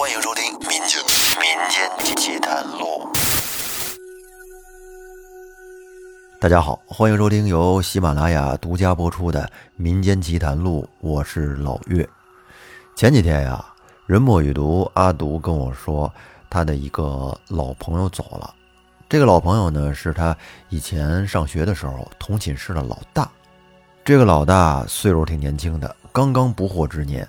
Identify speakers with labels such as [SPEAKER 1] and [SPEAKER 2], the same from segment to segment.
[SPEAKER 1] 欢迎收听《民间民间奇谈录》。大家好，欢迎收听由喜马拉雅独家播出的《民间奇谈录》，我是老岳。前几天呀，人墨与读阿读跟我说，他的一个老朋友走了。这个老朋友呢，是他以前上学的时候同寝室的老大。这个老大岁数挺年轻的，刚刚不惑之年。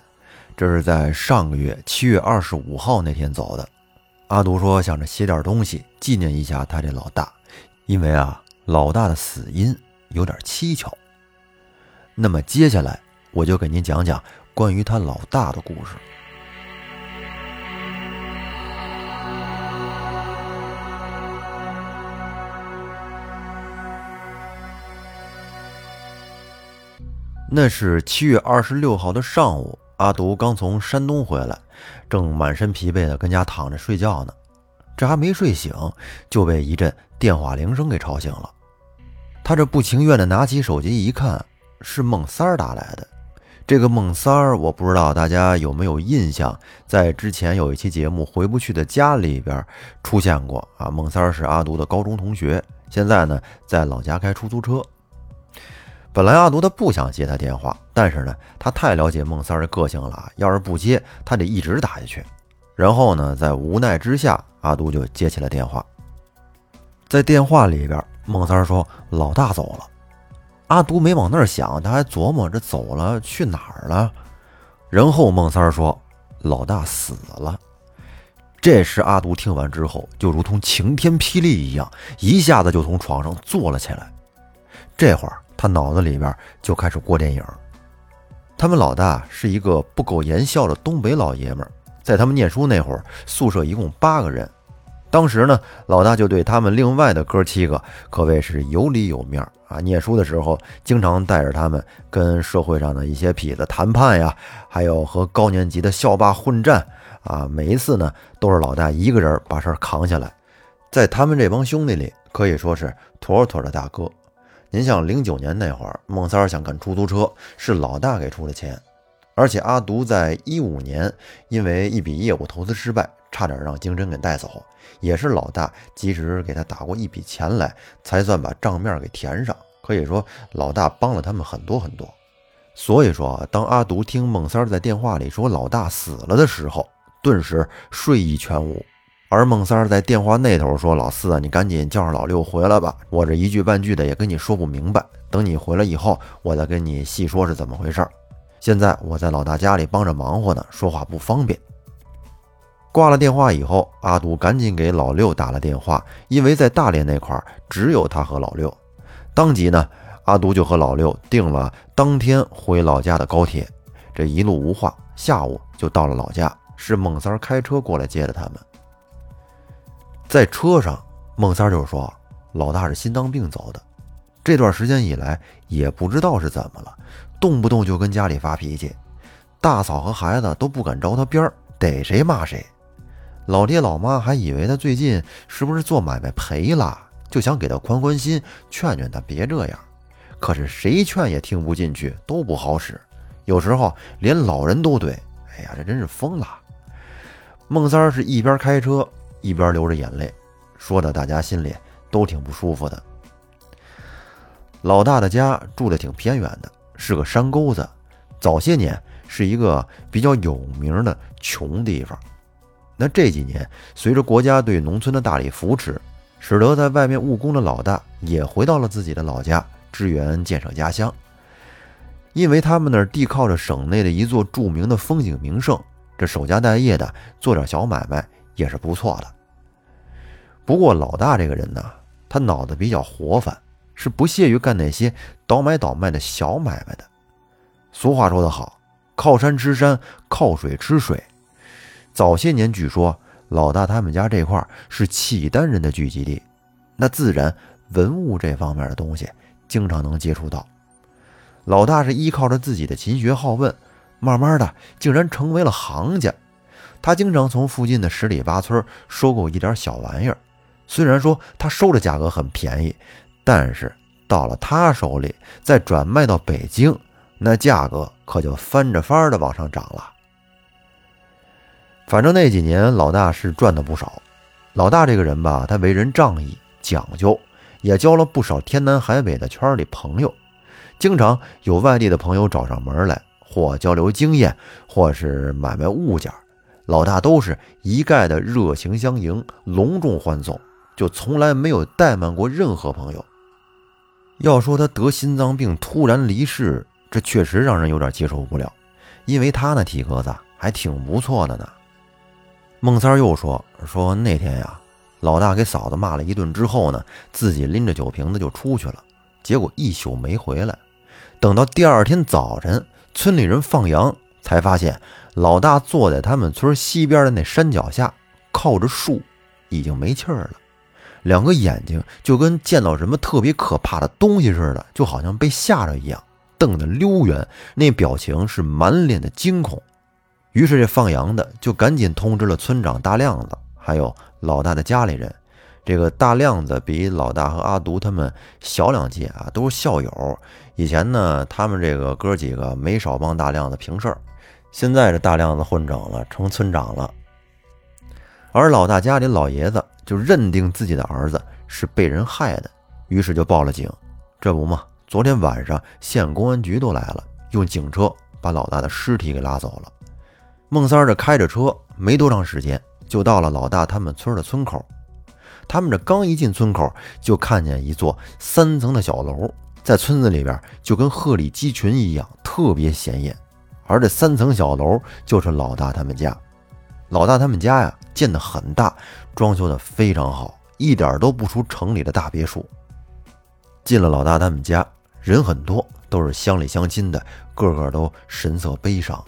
[SPEAKER 1] 这是在上个月七月二十五号那天走的。阿独说想着写点东西纪念一下他这老大，因为啊，老大的死因有点蹊跷。那么接下来我就给您讲讲关于他老大的故事。那是七月二十六号的上午。阿独刚从山东回来，正满身疲惫的跟家躺着睡觉呢。这还没睡醒，就被一阵电话铃声给吵醒了。他这不情愿的拿起手机一看，是孟三儿打来的。这个孟三儿，我不知道大家有没有印象，在之前有一期节目《回不去的家》里边出现过啊。孟三儿是阿独的高中同学，现在呢在老家开出租车。本来阿独他不想接他电话，但是呢，他太了解孟三的个性了，要是不接，他得一直打下去。然后呢，在无奈之下，阿独就接起了电话。在电话里边，孟三说：“老大走了。”阿独没往那儿想，他还琢磨这走了去哪儿了。然后孟三说：“老大死了。”这时阿独听完之后，就如同晴天霹雳一样，一下子就从床上坐了起来。这会儿。他脑子里边就开始过电影。他们老大是一个不苟言笑的东北老爷们儿，在他们念书那会儿，宿舍一共八个人。当时呢，老大就对他们另外的哥七个可谓是有里有面啊。念书的时候，经常带着他们跟社会上的一些痞子谈判呀，还有和高年级的校霸混战啊。每一次呢，都是老大一个人把事儿扛下来。在他们这帮兄弟里，可以说是妥妥的大哥。您像零九年那会儿，孟三儿想干出租车，是老大给出的钱，而且阿独在一五年因为一笔业务投资失败，差点让经侦给带走，也是老大及时给他打过一笔钱来，才算把账面给填上。可以说，老大帮了他们很多很多。所以说啊，当阿独听孟三儿在电话里说老大死了的时候，顿时睡意全无。而孟三儿在电话那头说：“老四啊，你赶紧叫上老六回来吧，我这一句半句的也跟你说不明白。等你回来以后，我再跟你细说是怎么回事。现在我在老大家里帮着忙活呢，说话不方便。”挂了电话以后，阿杜赶紧给老六打了电话，因为在大连那块儿只有他和老六。当即呢，阿杜就和老六订了当天回老家的高铁。这一路无话，下午就到了老家，是孟三儿开车过来接的他们。在车上，孟三就说：“老大是心脏病走的，这段时间以来也不知道是怎么了，动不动就跟家里发脾气，大嫂和孩子都不敢着他边儿，逮谁骂谁。老爹老妈还以为他最近是不是做买卖赔了，就想给他宽宽心，劝劝他别这样。可是谁劝也听不进去，都不好使，有时候连老人都怼。哎呀，这真是疯了。”孟三是一边开车。一边流着眼泪，说的大家心里都挺不舒服的。老大的家住的挺偏远的，是个山沟子，早些年是一个比较有名的穷地方。那这几年，随着国家对农村的大力扶持，使得在外面务工的老大也回到了自己的老家支援建设家乡。因为他们那儿地靠着省内的一座著名的风景名胜，这守家待业的做点小买卖。也是不错的。不过老大这个人呢，他脑子比较活泛，是不屑于干那些倒买倒卖的小买卖的。俗话说得好，靠山吃山，靠水吃水。早些年据说老大他们家这块是契丹人的聚集地，那自然文物这方面的东西经常能接触到。老大是依靠着自己的勤学好问，慢慢的竟然成为了行家。他经常从附近的十里八村收购一点小玩意儿，虽然说他收的价格很便宜，但是到了他手里，再转卖到北京，那价格可就翻着番的往上涨了。反正那几年老大是赚的不少。老大这个人吧，他为人仗义讲究，也交了不少天南海北的圈里朋友。经常有外地的朋友找上门来，或交流经验，或是买卖物件，老大都是一概的热情相迎，隆重欢送，就从来没有怠慢过任何朋友。要说他得心脏病突然离世，这确实让人有点接受不了，因为他那体格子还挺不错的呢。孟三又说：“说那天呀，老大给嫂子骂了一顿之后呢，自己拎着酒瓶子就出去了，结果一宿没回来。等到第二天早晨，村里人放羊，才发现老大坐在他们村西边的那山脚下，靠着树，已经没气儿了，两个眼睛就跟见到什么特别可怕的东西似的，就好像被吓着一样，瞪得溜圆，那表情是满脸的惊恐。”于是这放羊的就赶紧通知了村长大亮子，还有老大的家里人。这个大亮子比老大和阿独他们小两届啊，都是校友。以前呢，他们这个哥几个没少帮大亮子平事儿。现在这大亮子混整了，成村长了。而老大家里老爷子就认定自己的儿子是被人害的，于是就报了警。这不嘛，昨天晚上县公安局都来了，用警车把老大的尸体给拉走了。孟三儿这开着车，没多长时间就到了老大他们村的村口。他们这刚一进村口，就看见一座三层的小楼，在村子里边就跟鹤立鸡群一样，特别显眼。而这三层小楼就是老大他们家。老大他们家呀，建得很大，装修的非常好，一点都不输城里的大别墅。进了老大他们家，人很多，都是乡里乡亲的，个个都神色悲伤。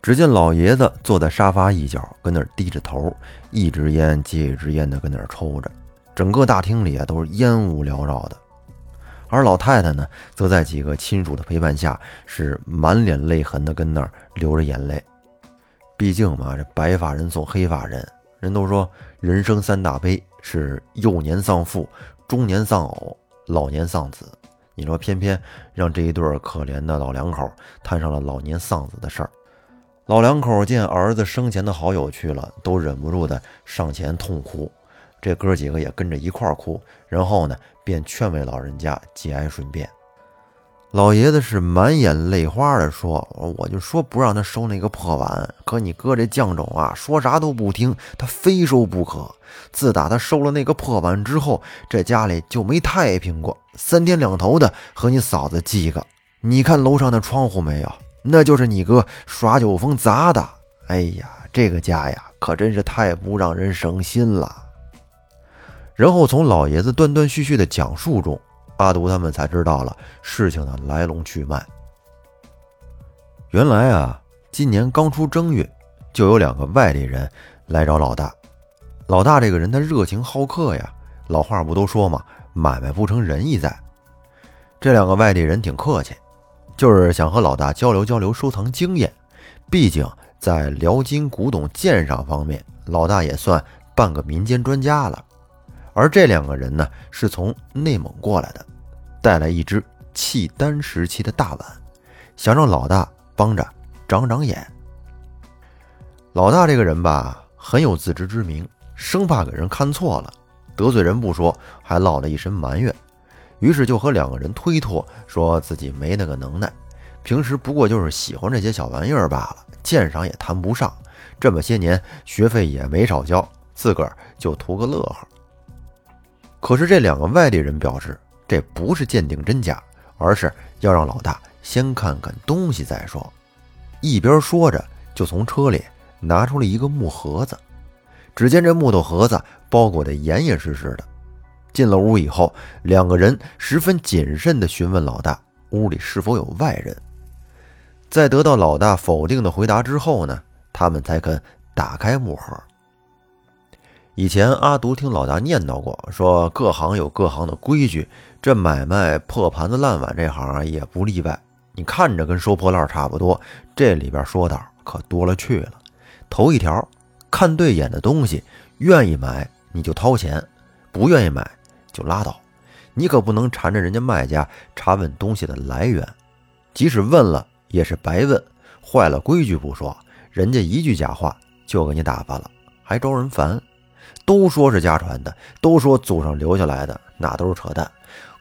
[SPEAKER 1] 只见老爷子坐在沙发一角，跟那儿低着头，一支烟接一支烟的跟那儿抽着。整个大厅里啊都是烟雾缭绕的。而老太太呢，则在几个亲属的陪伴下，是满脸泪痕的跟那儿流着眼泪。毕竟嘛，这白发人送黑发人，人都说人生三大悲是幼年丧父、中年丧偶、老年丧子。你说偏偏让这一对可怜的老两口摊上了老年丧子的事儿。老两口见儿子生前的好友去了，都忍不住的上前痛哭，这哥几个也跟着一块儿哭，然后呢，便劝慰老人家节哀顺变。老爷子是满眼泪花的说：“我就说不让他收那个破碗，可你哥这犟种啊，说啥都不听，他非收不可。自打他收了那个破碗之后，这家里就没太平过，三天两头的和你嫂子记个。你看楼上的窗户没有？”那就是你哥耍酒疯砸的。哎呀，这个家呀，可真是太不让人省心了。然后从老爷子断断续续的讲述中，阿独他们才知道了事情的来龙去脉。原来啊，今年刚出正月，就有两个外地人来找老大。老大这个人他热情好客呀，老话不都说嘛，买卖不成仁义在。这两个外地人挺客气。就是想和老大交流交流收藏经验，毕竟在辽金古董鉴赏方面，老大也算半个民间专家了。而这两个人呢，是从内蒙过来的，带来一只契丹时期的大碗，想让老大帮着长长眼。老大这个人吧，很有自知之明，生怕给人看错了，得罪人不说，还落了一身埋怨。于是就和两个人推脱，说自己没那个能耐，平时不过就是喜欢这些小玩意儿罢了，鉴赏也谈不上。这么些年学费也没少交，自个儿就图个乐呵。可是这两个外地人表示，这不是鉴定真假，而是要让老大先看看东西再说。一边说着，就从车里拿出了一个木盒子，只见这木头盒子包裹得严严实实的。进了屋以后，两个人十分谨慎地询问老大屋里是否有外人。在得到老大否定的回答之后呢，他们才肯打开木盒。以前阿独听老大念叨过，说各行有各行的规矩，这买卖破盘子烂碗这行也不例外。你看着跟收破烂差不多，这里边说道可多了去了。头一条，看对眼的东西，愿意买你就掏钱，不愿意买。就拉倒，你可不能缠着人家卖家查问东西的来源，即使问了也是白问，坏了规矩不说，人家一句假话就给你打发了，还招人烦。都说是家传的，都说祖上留下来的，那都是扯淡。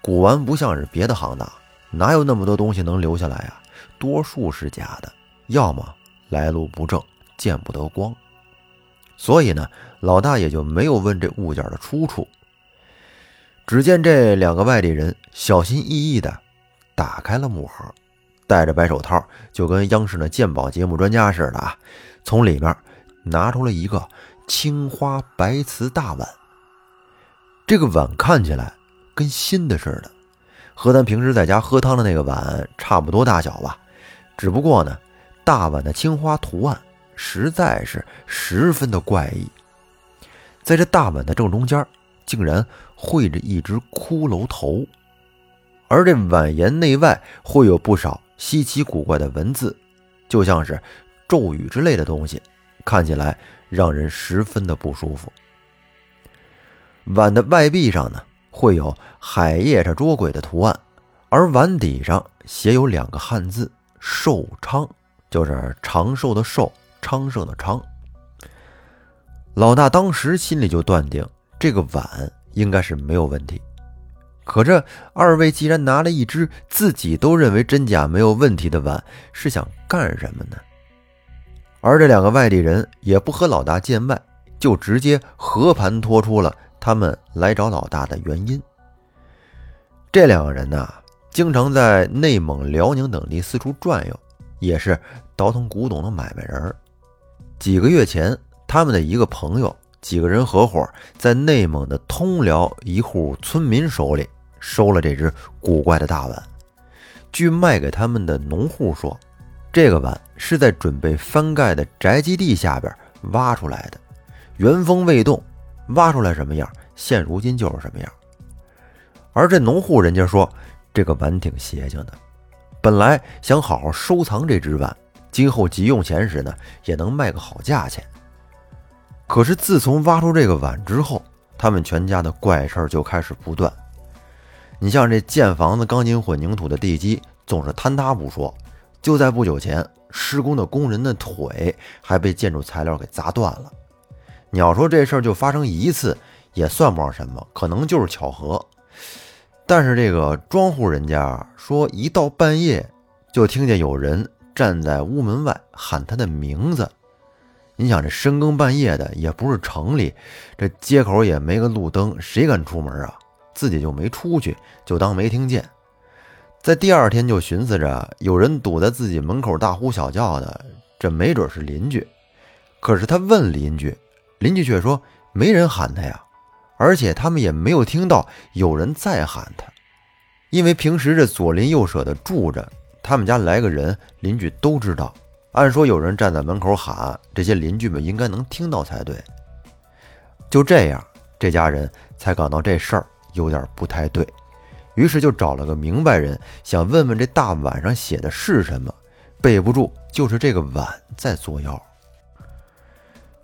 [SPEAKER 1] 古玩不像是别的行当，哪有那么多东西能留下来啊？多数是假的，要么来路不正，见不得光。所以呢，老大也就没有问这物件的出处。只见这两个外地人小心翼翼地打开了木盒，戴着白手套，就跟央视的鉴宝节目专家似的啊，从里面拿出了一个青花白瓷大碗。这个碗看起来跟新的似的，和咱平时在家喝汤的那个碗差不多大小吧。只不过呢，大碗的青花图案。实在是十分的怪异，在这大碗的正中间，竟然绘着一只骷髅头，而这碗沿内外会有不少稀奇古怪的文字，就像是咒语之类的东西，看起来让人十分的不舒服。碗的外壁上呢，会有海夜叉捉鬼的图案，而碗底上写有两个汉字“寿昌”，就是长寿的寿。昌盛的昌，老大当时心里就断定这个碗应该是没有问题。可这二位既然拿了一只自己都认为真假没有问题的碗，是想干什么呢？而这两个外地人也不和老大见外，就直接和盘托出了他们来找老大的原因。这两个人呢，经常在内蒙、辽宁等地四处转悠，也是倒腾古董的买卖人。几个月前，他们的一个朋友几个人合伙，在内蒙的通辽一户村民手里收了这只古怪的大碗。据卖给他们的农户说，这个碗是在准备翻盖的宅基地下边挖出来的，原封未动，挖出来什么样，现如今就是什么样。而这农户人家说，这个碗挺邪性的，本来想好好收藏这只碗。今后急用钱时呢，也能卖个好价钱。可是自从挖出这个碗之后，他们全家的怪事儿就开始不断。你像这建房子钢筋混凝土的地基总是坍塌不说，就在不久前，施工的工人的腿还被建筑材料给砸断了。你要说这事儿就发生一次，也算不上什么，可能就是巧合。但是这个庄户人家说，一到半夜就听见有人。站在屋门外喊他的名字，你想这深更半夜的，也不是城里，这街口也没个路灯，谁敢出门啊？自己就没出去，就当没听见。在第二天就寻思着，有人堵在自己门口大呼小叫的，这没准是邻居。可是他问邻居，邻居却说没人喊他呀，而且他们也没有听到有人在喊他，因为平时这左邻右舍的住着。他们家来个人，邻居都知道。按说有人站在门口喊，这些邻居们应该能听到才对。就这样，这家人才感到这事儿有点不太对，于是就找了个明白人，想问问这大碗上写的是什么。备不住，就是这个碗在作妖。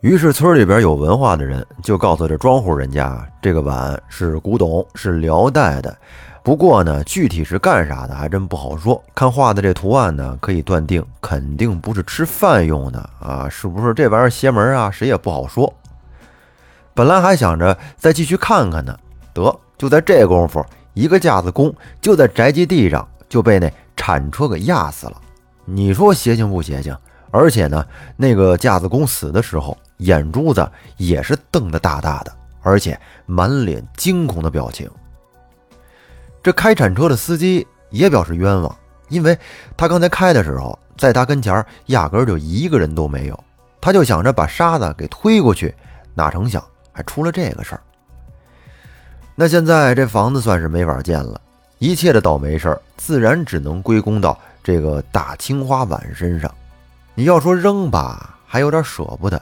[SPEAKER 1] 于是村里边有文化的人就告诉这庄户人家，这个碗是古董，是辽代的。不过呢，具体是干啥的还真不好说。看画的这图案呢，可以断定肯定不是吃饭用的啊！是不是这玩意儿邪门啊？谁也不好说。本来还想着再继续看看呢，得就在这功夫，一个架子工就在宅基地上就被那铲车给压死了。你说邪性不邪性？而且呢，那个架子工死的时候，眼珠子也是瞪得大大的，而且满脸惊恐的表情。这开铲车的司机也表示冤枉，因为他刚才开的时候，在他跟前压根就一个人都没有，他就想着把沙子给推过去，哪成想还出了这个事儿。那现在这房子算是没法建了，一切的倒霉事儿自然只能归功到这个大青花碗身上。你要说扔吧，还有点舍不得，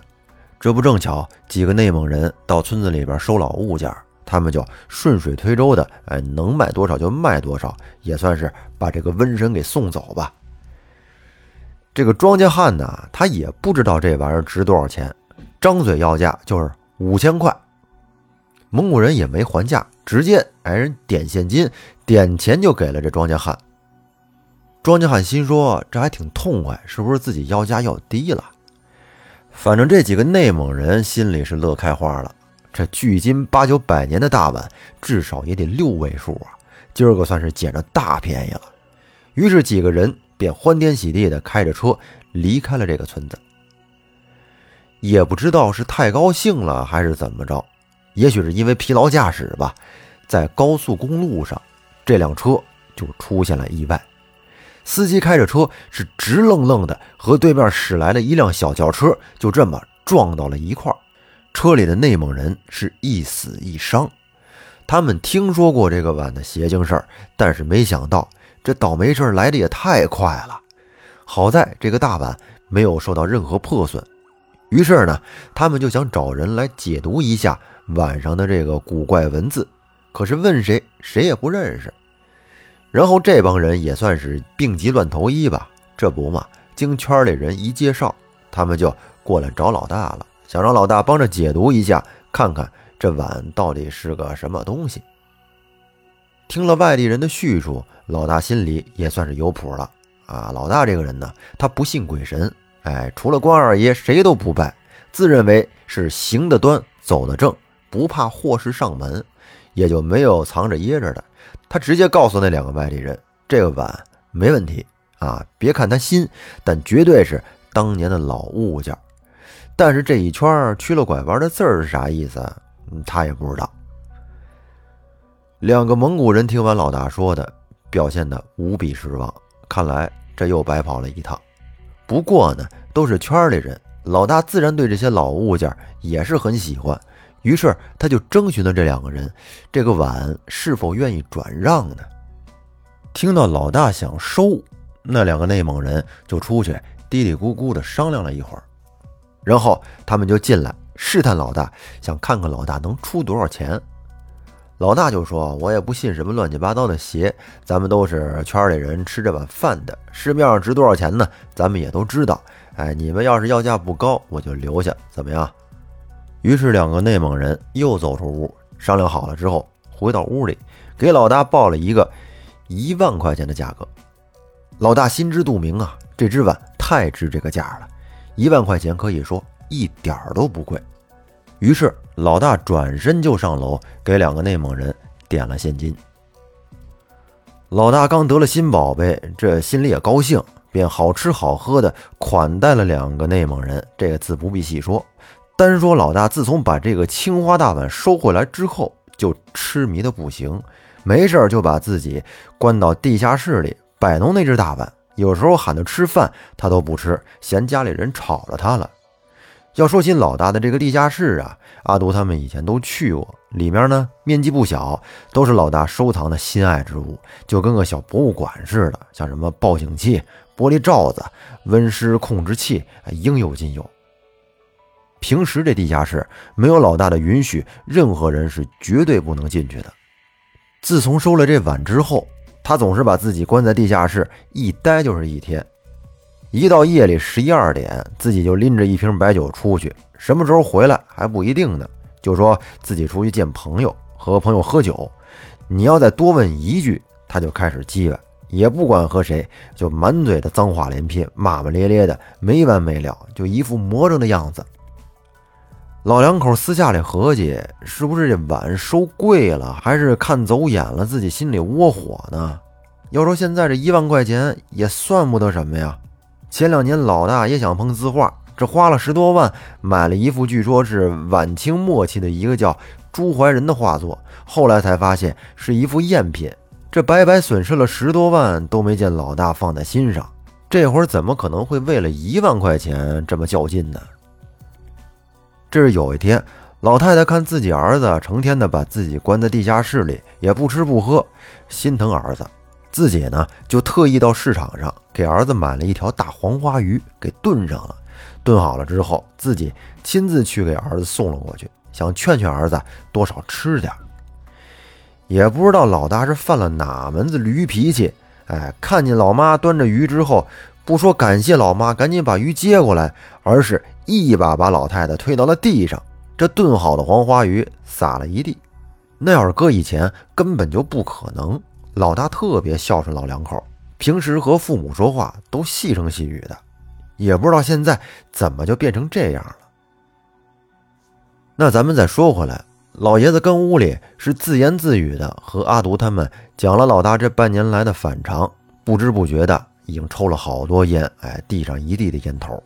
[SPEAKER 1] 这不正巧几个内蒙人到村子里边收老物件。他们就顺水推舟的，哎，能卖多少就卖多少，也算是把这个瘟神给送走吧。这个庄稼汉呢，他也不知道这玩意儿值多少钱，张嘴要价就是五千块。蒙古人也没还价，直接挨人点现金，点钱就给了这庄稼汉。庄稼汉心说，这还挺痛快，是不是自己要价要低了？反正这几个内蒙人心里是乐开花了。这距今八九百年的大碗，至少也得六位数啊！今儿个算是捡着大便宜了。于是几个人便欢天喜地的开着车离开了这个村子。也不知道是太高兴了还是怎么着，也许是因为疲劳驾驶吧，在高速公路上，这辆车就出现了意外。司机开着车是直愣愣的和对面驶来的一辆小轿车就这么撞到了一块儿。车里的内蒙人是一死一伤，他们听说过这个碗的邪精事儿，但是没想到这倒霉事儿来的也太快了。好在这个大碗没有受到任何破损，于是呢，他们就想找人来解读一下碗上的这个古怪文字，可是问谁谁也不认识。然后这帮人也算是病急乱投医吧，这不嘛，经圈里人一介绍，他们就过来找老大了。想让老大帮着解读一下，看看这碗到底是个什么东西。听了外地人的叙述，老大心里也算是有谱了啊！老大这个人呢，他不信鬼神，哎，除了关二爷谁都不拜，自认为是行得端、走得正，不怕祸事上门，也就没有藏着掖着的。他直接告诉那两个外地人，这个碗没问题啊，别看它新，但绝对是当年的老物件。但是这一圈曲了拐弯的字儿是啥意思？他也不知道。两个蒙古人听完老大说的，表现的无比失望，看来这又白跑了一趟。不过呢，都是圈里人，老大自然对这些老物件也是很喜欢，于是他就征询了这两个人，这个碗是否愿意转让呢？听到老大想收，那两个内蒙人就出去嘀嘀咕咕的商量了一会儿。然后他们就进来试探老大，想看看老大能出多少钱。老大就说：“我也不信什么乱七八糟的邪，咱们都是圈里人吃这碗饭的，市面上值多少钱呢？咱们也都知道。哎，你们要是要价不高，我就留下，怎么样？”于是两个内蒙人又走出屋，商量好了之后，回到屋里，给老大报了一个一万块钱的价格。老大心知肚明啊，这只碗太值这个价了。一万块钱可以说一点儿都不贵，于是老大转身就上楼给两个内蒙人点了现金。老大刚得了新宝贝，这心里也高兴，便好吃好喝的款待了两个内蒙人。这个自不必细说，单说老大自从把这个青花大碗收回来之后，就痴迷的不行，没事就把自己关到地下室里摆弄那只大碗。有时候喊他吃饭，他都不吃，嫌家里人吵着他了。要说起老大的这个地下室啊，阿独他们以前都去过，里面呢面积不小，都是老大收藏的心爱之物，就跟个小博物馆似的，像什么报警器、玻璃罩子、温湿控制器，应有尽有。平时这地下室没有老大的允许，任何人是绝对不能进去的。自从收了这碗之后。他总是把自己关在地下室，一待就是一天。一到夜里十一二点，自己就拎着一瓶白酒出去，什么时候回来还不一定呢。就说自己出去见朋友，和朋友喝酒。你要再多问一句，他就开始叽歪，也不管和谁，就满嘴的脏话连篇，骂骂咧咧的没完没了，就一副魔怔的样子。老两口私下里合计，是不是这碗收贵了，还是看走眼了，自己心里窝火呢？要说现在这一万块钱也算不得什么呀。前两年老大也想碰字画，这花了十多万买了一幅据说是晚清末期的一个叫朱怀仁的画作，后来才发现是一幅赝品，这白白损失了十多万都没见老大放在心上，这会儿怎么可能会为了一万块钱这么较劲呢？这是有一天，老太太看自己儿子成天的把自己关在地下室里，也不吃不喝，心疼儿子，自己呢就特意到市场上给儿子买了一条大黄花鱼，给炖上了。炖好了之后，自己亲自去给儿子送了过去，想劝劝儿子多少吃点。也不知道老大是犯了哪门子驴脾气，哎，看见老妈端着鱼之后，不说感谢老妈，赶紧把鱼接过来，而是。一把把老太太推到了地上，这炖好的黄花鱼撒了一地。那要是搁以前，根本就不可能。老大特别孝顺老两口，平时和父母说话都细声细语的。也不知道现在怎么就变成这样了。那咱们再说回来，老爷子跟屋里是自言自语的，和阿独他们讲了老大这半年来的反常，不知不觉的已经抽了好多烟，哎，地上一地的烟头。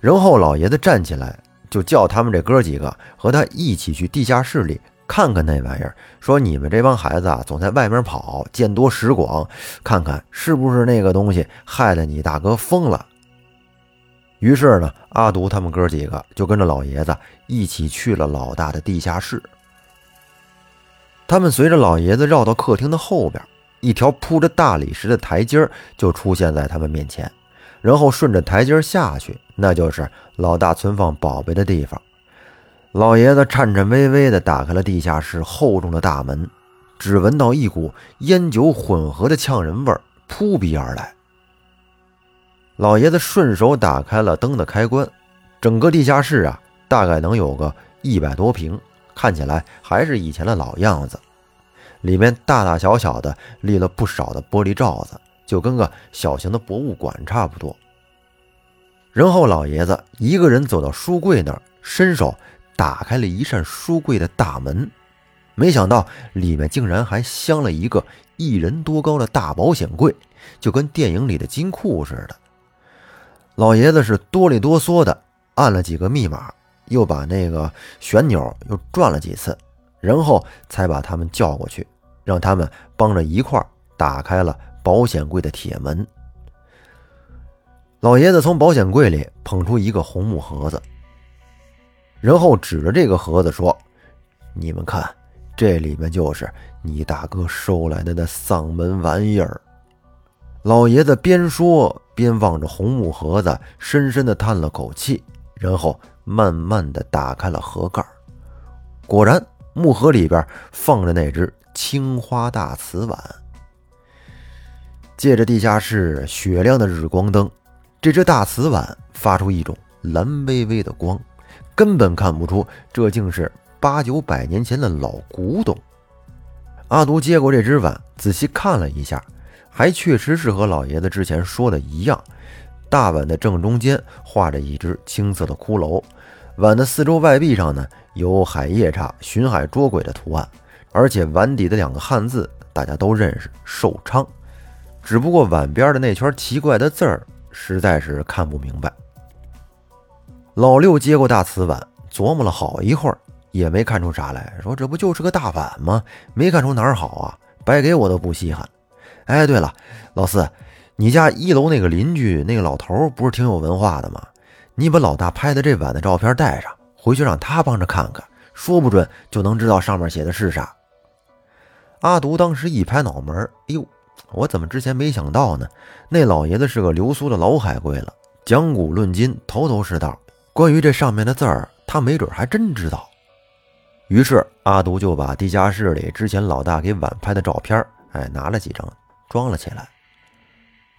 [SPEAKER 1] 然后老爷子站起来，就叫他们这哥几个和他一起去地下室里看看那玩意儿，说你们这帮孩子啊，总在外面跑，见多识广，看看是不是那个东西害得你大哥疯了。于是呢，阿独他们哥几个就跟着老爷子一起去了老大的地下室。他们随着老爷子绕到客厅的后边，一条铺着大理石的台阶就出现在他们面前，然后顺着台阶下去，那就是老大存放宝贝的地方。老爷子颤颤巍巍地打开了地下室厚重的大门，只闻到一股烟酒混合的呛人味儿扑鼻而来。老爷子顺手打开了灯的开关，整个地下室啊，大概能有个一百多平，看起来还是以前的老样子。里面大大小小的立了不少的玻璃罩子，就跟个小型的博物馆差不多。然后老爷子一个人走到书柜那儿，伸手打开了一扇书柜的大门，没想到里面竟然还镶了一个一人多高的大保险柜，就跟电影里的金库似的。老爷子是哆里哆嗦的按了几个密码，又把那个旋钮又转了几次，然后才把他们叫过去，让他们帮着一块打开了保险柜的铁门。老爷子从保险柜里捧出一个红木盒子，然后指着这个盒子说：“你们看，这里面就是你大哥收来的那丧门玩意儿。”老爷子边说边望着红木盒子，深深的叹了口气，然后慢慢的打开了盒盖。果然，木盒里边放着那只青花大瓷碗。借着地下室雪亮的日光灯，这只大瓷碗发出一种蓝微微的光，根本看不出这竟是八九百年前的老古董。阿独接过这只碗，仔细看了一下。还确实是和老爷子之前说的一样，大碗的正中间画着一只青色的骷髅，碗的四周外壁上呢有海夜叉、巡海捉鬼的图案，而且碗底的两个汉字大家都认识“寿昌”，只不过碗边的那圈奇怪的字儿实在是看不明白。老六接过大瓷碗，琢磨了好一会儿，也没看出啥来，说：“这不就是个大碗吗？没看出哪儿好啊，白给我都不稀罕。”哎，对了，老四，你家一楼那个邻居那个老头不是挺有文化的吗？你把老大拍的这碗的照片带上，回去让他帮着看看，说不准就能知道上面写的是啥。阿独当时一拍脑门，哎呦，我怎么之前没想到呢？那老爷子是个流苏的老海归了，讲古论今，头头是道。关于这上面的字儿，他没准还真知道。于是阿独就把地下室里之前老大给碗拍的照片，哎，拿了几张。装了起来。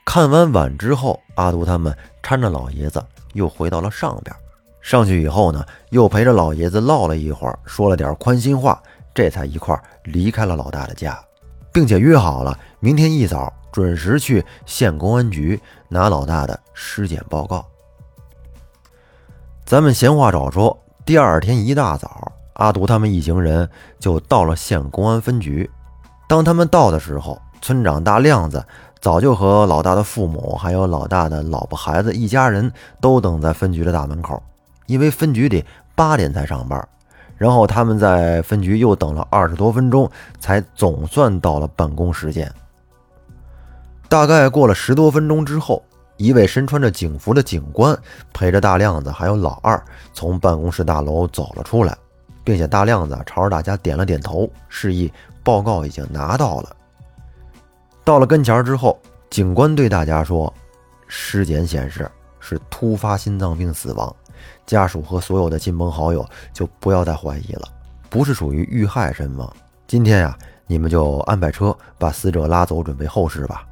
[SPEAKER 1] 看完碗之后，阿杜他们搀着老爷子又回到了上边。上去以后呢，又陪着老爷子唠了一会儿，说了点宽心话，这才一块离开了老大的家，并且约好了明天一早准时去县公安局拿老大的尸检报告。咱们闲话少说，第二天一大早，阿杜他们一行人就到了县公安分局。当他们到的时候，村长大亮子早就和老大的父母，还有老大的老婆孩子一家人都等在分局的大门口，因为分局里八点才上班。然后他们在分局又等了二十多分钟，才总算到了办公时间。大概过了十多分钟之后，一位身穿着警服的警官陪着大亮子还有老二从办公室大楼走了出来，并且大亮子朝着大家点了点头，示意报告已经拿到了。到了跟前之后，警官对大家说：“尸检显示是突发心脏病死亡，家属和所有的亲朋好友就不要再怀疑了，不是属于遇害身亡。今天呀，你们就安排车把死者拉走，准备后事吧。”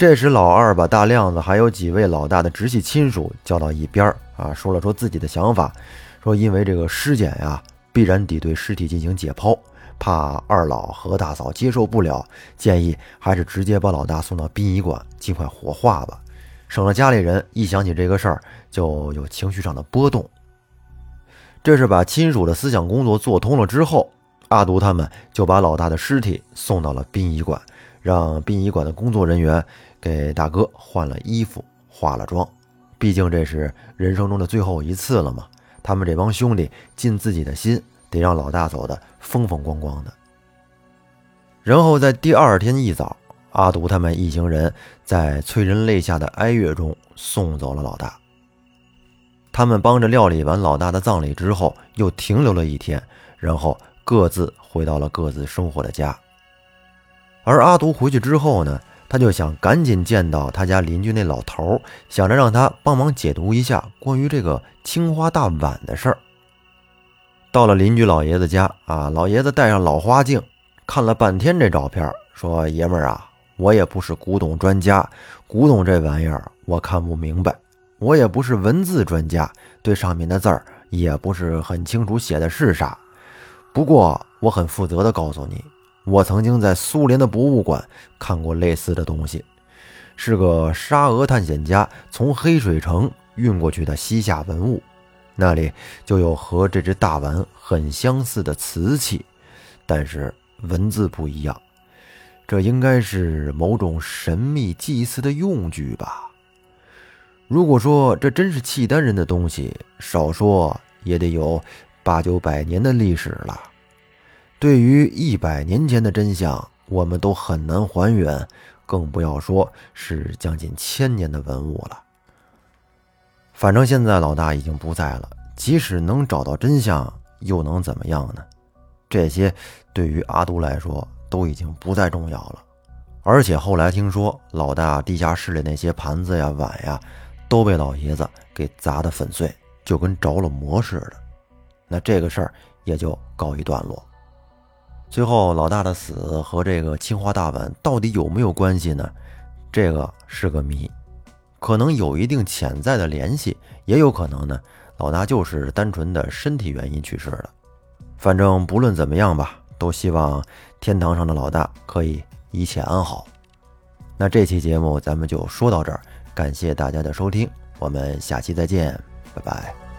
[SPEAKER 1] 这时，老二把大亮子还有几位老大的直系亲属叫到一边啊，说了说自己的想法，说因为这个尸检呀，必然得对尸体进行解剖。怕二老和大嫂接受不了，建议还是直接把老大送到殡仪馆，尽快火化吧。省得家里人一想起这个事儿就有情绪上的波动。这是把亲属的思想工作做通了之后，阿独他们就把老大的尸体送到了殡仪馆，让殡仪馆的工作人员给大哥换了衣服、化了妆。毕竟这是人生中的最后一次了嘛，他们这帮兄弟尽自己的心，得让老大走的风风光光的。然后在第二天一早，阿独他们一行人在催人泪下的哀乐中送走了老大。他们帮着料理完老大的葬礼之后，又停留了一天，然后各自回到了各自生活的家。而阿独回去之后呢，他就想赶紧见到他家邻居那老头，想着让他帮忙解读一下关于这个青花大碗的事儿。到了邻居老爷子家啊，老爷子戴上老花镜，看了半天这照片，说：“爷们儿啊，我也不是古董专家，古董这玩意儿我看不明白。”我也不是文字专家，对上面的字儿也不是很清楚写的是啥。不过我很负责的告诉你，我曾经在苏联的博物馆看过类似的东西，是个沙俄探险家从黑水城运过去的西夏文物，那里就有和这只大碗很相似的瓷器，但是文字不一样。这应该是某种神秘祭祀的用具吧。如果说这真是契丹人的东西，少说也得有八九百年的历史了。对于一百年前的真相，我们都很难还原，更不要说是将近千年的文物了。反正现在老大已经不在了，即使能找到真相，又能怎么样呢？这些对于阿都来说都已经不再重要了。而且后来听说，老大地下室里那些盘子呀、碗呀。都被老爷子给砸得粉碎，就跟着了魔似的。那这个事儿也就告一段落。最后，老大的死和这个青花大碗到底有没有关系呢？这个是个谜，可能有一定潜在的联系，也有可能呢，老大就是单纯的身体原因去世的。反正不论怎么样吧，都希望天堂上的老大可以一切安好。那这期节目咱们就说到这儿。感谢大家的收听，我们下期再见，拜拜。